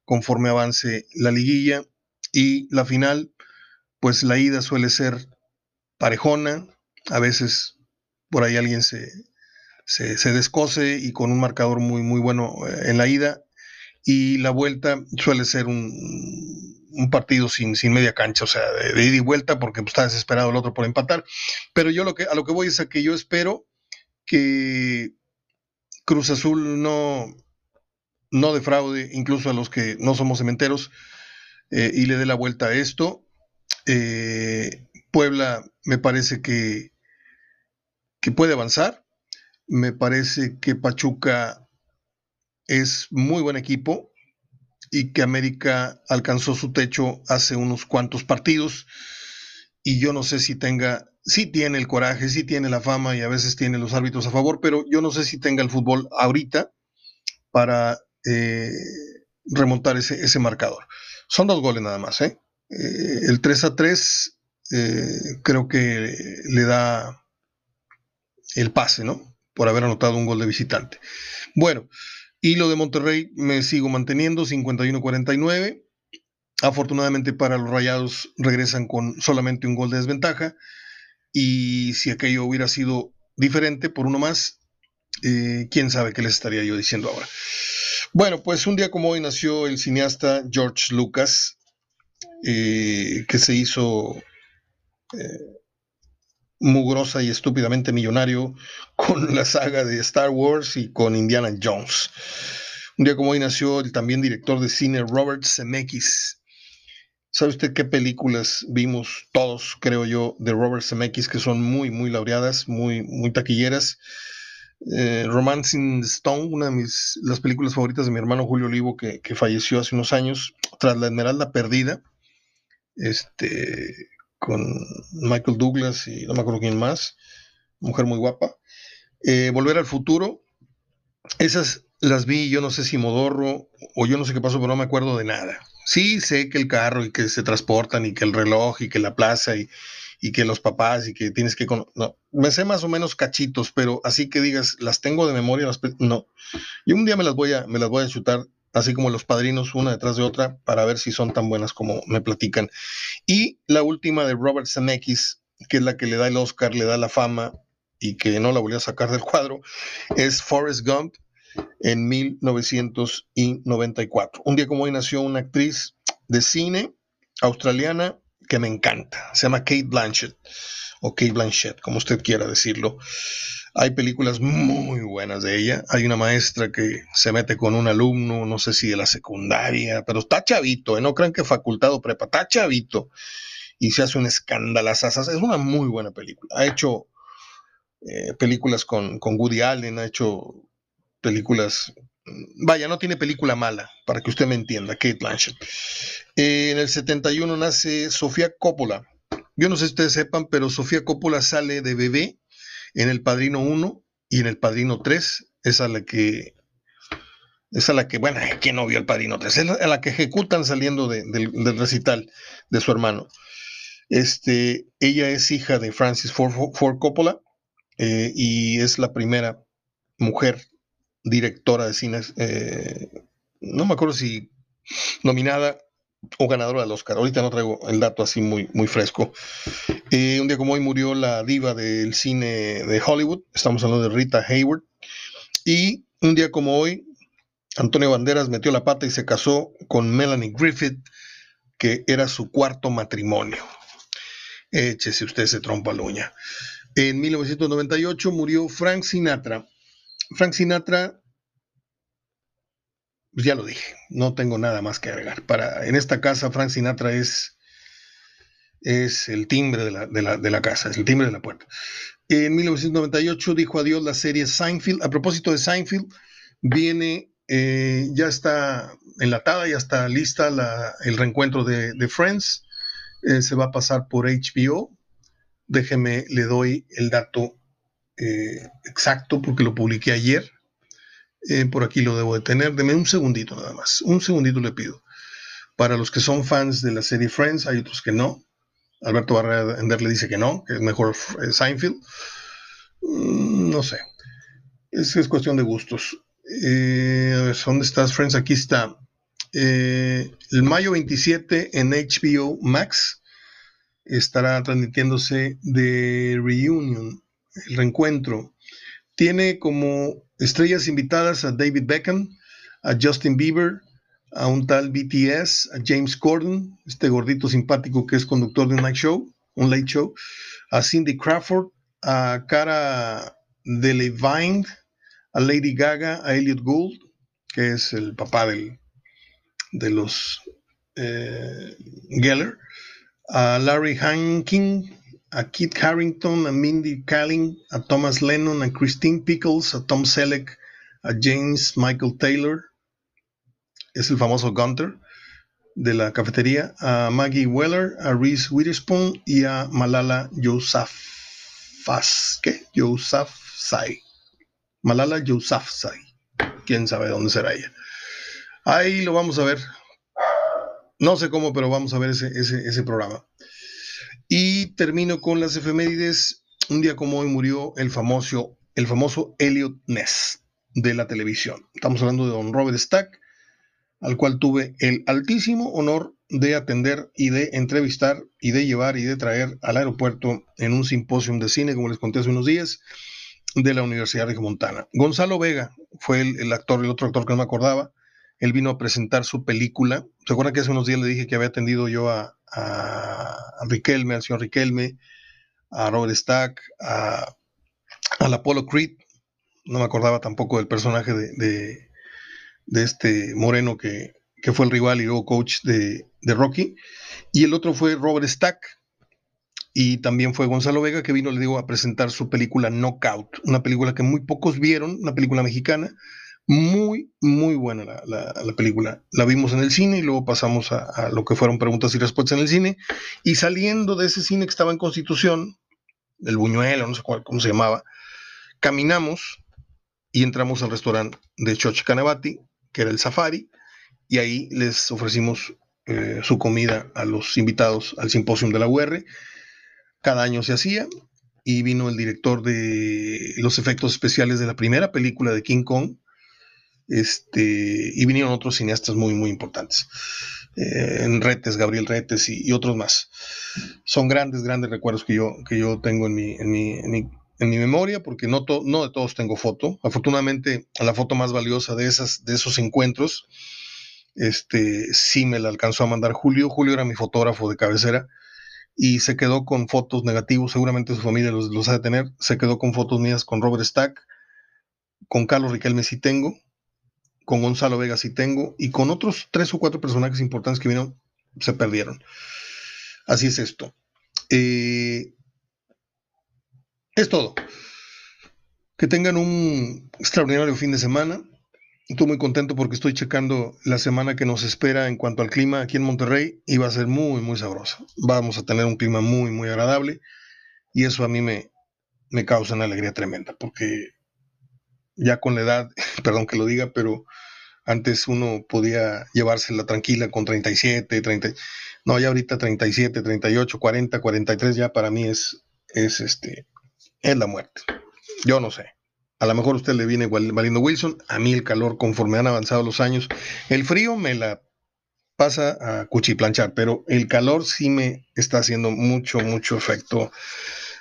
conforme avance la liguilla y la final, pues la ida suele ser parejona, a veces por ahí alguien se, se, descose y con un marcador muy, muy bueno eh, en la ida, y la vuelta suele ser un, un partido sin, sin, media cancha, o sea, de, ida y vuelta, porque pues, está desesperado el otro por empatar. Pero yo lo que, a lo que voy es a que yo espero que Cruz Azul no, no defraude, incluso a los que no somos cementeros, eh, y le dé la vuelta a esto. Eh, Puebla me parece que, que puede avanzar. Me parece que Pachuca es muy buen equipo y que América alcanzó su techo hace unos cuantos partidos. Y yo no sé si tenga, sí tiene el coraje, sí tiene la fama y a veces tiene los árbitros a favor, pero yo no sé si tenga el fútbol ahorita para eh, remontar ese, ese marcador. Son dos goles nada más, ¿eh? eh el 3 a 3 eh, creo que le da el pase, ¿no? Por haber anotado un gol de visitante. Bueno, y lo de Monterrey me sigo manteniendo, 51-49. Afortunadamente para los Rayados regresan con solamente un gol de desventaja. Y si aquello hubiera sido diferente por uno más, eh, quién sabe qué les estaría yo diciendo ahora. Bueno, pues un día como hoy nació el cineasta George Lucas, eh, que se hizo eh, mugrosa y estúpidamente millonario con la saga de Star Wars y con Indiana Jones. Un día como hoy nació el también director de cine Robert Zemeckis. ¿Sabe usted qué películas vimos todos, creo yo, de Robert Zemeckis que son muy, muy laureadas, muy, muy taquilleras? Eh, Romancing Stone, una de mis, las películas favoritas de mi hermano Julio Olivo, que, falleció hace unos años, tras La Esmeralda Perdida, este, con Michael Douglas y no me acuerdo quién más, mujer muy guapa. Eh, Volver al futuro, esas las vi, yo no sé si Modorro o yo no sé qué pasó, pero no me acuerdo de nada. Sí sé que el carro y que se transportan y que el reloj y que la plaza y, y que los papás y que tienes que... No, me sé más o menos cachitos, pero así que digas, las tengo de memoria, las, no. Y un día me las voy a, me las voy a chutar así como los padrinos, una detrás de otra, para ver si son tan buenas como me platican. Y la última de Robert Zemeckis, que es la que le da el Oscar, le da la fama y que no la volvió a sacar del cuadro, es Forrest Gump en 1994. Un día como hoy nació una actriz de cine australiana que me encanta. Se llama Kate Blanchett, o Kate Blanchett, como usted quiera decirlo. Hay películas muy buenas de ella. Hay una maestra que se mete con un alumno, no sé si de la secundaria, pero está chavito, ¿eh? no crean que facultad o prepa, está chavito. Y se hace un escándalo. Es una muy buena película. Ha hecho eh, películas con, con Woody Allen, ha hecho películas Vaya, no tiene película mala, para que usted me entienda, Kate Blanchett. Eh, en el 71 nace Sofía Coppola. Yo no sé si ustedes sepan, pero Sofía Coppola sale de bebé en El Padrino 1 y en El Padrino 3. Es a la que. Es a la que, bueno, ¿quién no vio El Padrino 3? Es a la que ejecutan saliendo del recital de su hermano. Este, ella es hija de Francis Ford, Coppola eh, y es la primera mujer directora de cines, eh, no me acuerdo si nominada o ganadora del Oscar. Ahorita no traigo el dato así muy, muy fresco. Un día como hoy murió la diva del cine de Hollywood, estamos hablando de Rita Hayward. Y un día como hoy, Antonio Banderas metió la pata y se casó con Melanie Griffith, que era su cuarto matrimonio. Échese usted ese trompa uña. En 1998 murió Frank Sinatra, Frank Sinatra, pues ya lo dije, no tengo nada más que agregar. Para, en esta casa, Frank Sinatra es, es el timbre de la, casa, es el timbre de la puerta. En 1998 dijo adiós la serie Seinfeld. A propósito de Seinfeld, viene, eh, ya está enlatada, ya está lista el reencuentro de, Friends. Eh, se va a pasar por HBO. Déjeme, le doy el dato eh, exacto porque lo publiqué ayer. por aquí lo debo de tener. Deme un segundito nada más. Un segundito le pido. Para los que son fans de la serie Friends, hay otros que no. Alberto Barrera le dice que no, que es mejor eh, Seinfeld. Mm, no sé. Es, es cuestión de gustos. Eh, a ver, ¿dónde estás, Friends? Aquí está. Eh, el mayo 27 en HBO Max estará transmitiéndose de Reunion, el reencuentro. Tiene como estrellas invitadas a David Beckham, a Justin Bieber, a un tal BTS, a James Corden, este gordito simpático que es conductor de un night show, un late show, a Cindy Crawford, a Cara Delevingne, a Lady Gaga, a Elliot Gould, que es el papá del, de los eh, Geller, a Larry Hankin, a Kit Harrington, a Mindy Kaling, a Thomas Lennon, a Christine Pickles, a Tom Selleck, a James Michael Taylor, es el famoso Gunter de la cafetería, a Maggie Weller, a Reese Witherspoon y a Malala Yousafzai. Yousafzai. Malala Yousafzai. Quién sabe dónde será ella. Ahí lo vamos a ver. No sé cómo, pero vamos a ver ese, ese programa. Y termino con las efemérides. Un día como hoy murió el famoso, el famoso Elliot Ness de la televisión. Estamos hablando de don Robert Stack, al cual tuve el altísimo honor de atender y de entrevistar y de llevar y de traer al aeropuerto en un simposio de cine, como les conté hace unos días, de la Universidad de Montana. Gonzalo Vega fue el, actor, el otro actor que no me acordaba. Él vino a presentar su película. ¿Se acuerdan que hace unos días le dije que había atendido yo a, Riquelme, al señor Riquelme, a Robert Stack, a, al Apollo Creed? No me acordaba tampoco del personaje de de este Moreno que, fue el rival y luego coach de, Rocky. Y el otro fue Robert Stack. Y también fue Gonzalo Vega que vino, le digo, a presentar su película Knockout, una película que muy pocos vieron, una película mexicana. Muy, muy buena la, película. La vimos en el cine y luego pasamos a, lo que fueron preguntas y respuestas en el cine. Y saliendo de ese cine que estaba en Constitución, el Buñuelo, no sé cuál, cómo se llamaba, caminamos y entramos al restaurante de Choch Canavati que era el Safari, y ahí les ofrecimos eh, su comida a los invitados al simposio de la UR. Cada año se hacía y vino el director de los efectos especiales de la primera película de King Kong, este, y vinieron otros cineastas muy, muy importantes. Eh, en Retes, Gabriel Retes y, otros más. Son grandes, grandes recuerdos que yo, que yo tengo en mi, en mi, en mi memoria, porque no, no de todos tengo foto. Afortunadamente, la foto más valiosa de, esas, de esos encuentros, este, sí me la alcanzó a mandar Julio. Julio era mi fotógrafo de cabecera y se quedó con fotos negativos, seguramente su familia los, los ha de tener. Se quedó con fotos mías con Robert Stack, con Carlos Riquelme sí tengo, con Gonzalo Vega sí tengo, y con otros tres o cuatro personajes importantes que vino, se perdieron. Así es esto. Eh, es todo. Que tengan un extraordinario fin de semana. Estoy muy contento porque estoy checando la semana que nos espera en cuanto al clima aquí en Monterrey y va a ser muy, muy sabrosa. Vamos a tener un clima muy, muy agradable y eso a mí me, me causa una alegría tremenda porque ya con la edad, perdón que lo diga, pero antes uno podía llevársela tranquila con 37, 30, no, ya ahorita 37, 38, 40, 43 ya para mí es, es este, es la muerte. Yo no sé. A lo mejor a usted le viene valiendo Wilson. A mí el calor, conforme han avanzado los años, el frío me la pasa a cuchiplanchar, pero el calor sí me está haciendo mucho, mucho efecto.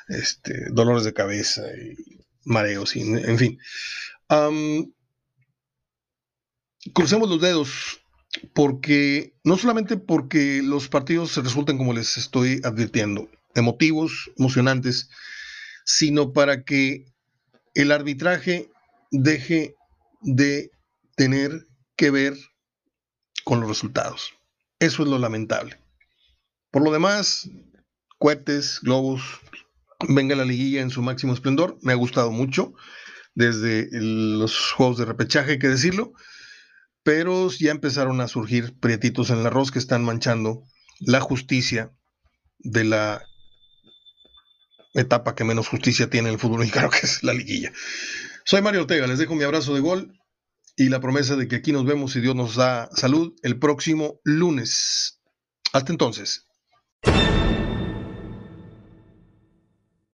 Este, dolores de cabeza y mareos, en fin. crucemos los dedos, porque no solamente porque los partidos se resulten como les estoy advirtiendo, emotivos, emocionantes, sino para que el arbitraje deje de tener que ver con los resultados. Eso es lo lamentable. Por lo demás, cohetes, globos, venga la liguilla en su máximo esplendor. Me ha gustado mucho desde los juegos de repechaje, hay que decirlo. Pero ya empezaron a surgir prietitos en el arroz que están manchando la justicia de la etapa que menos justicia tiene el fútbol mexicano, que es la liguilla. Soy Mario Ortega, les dejo mi abrazo de gol y la promesa de que aquí nos vemos y Dios nos da salud el próximo lunes. Hasta entonces.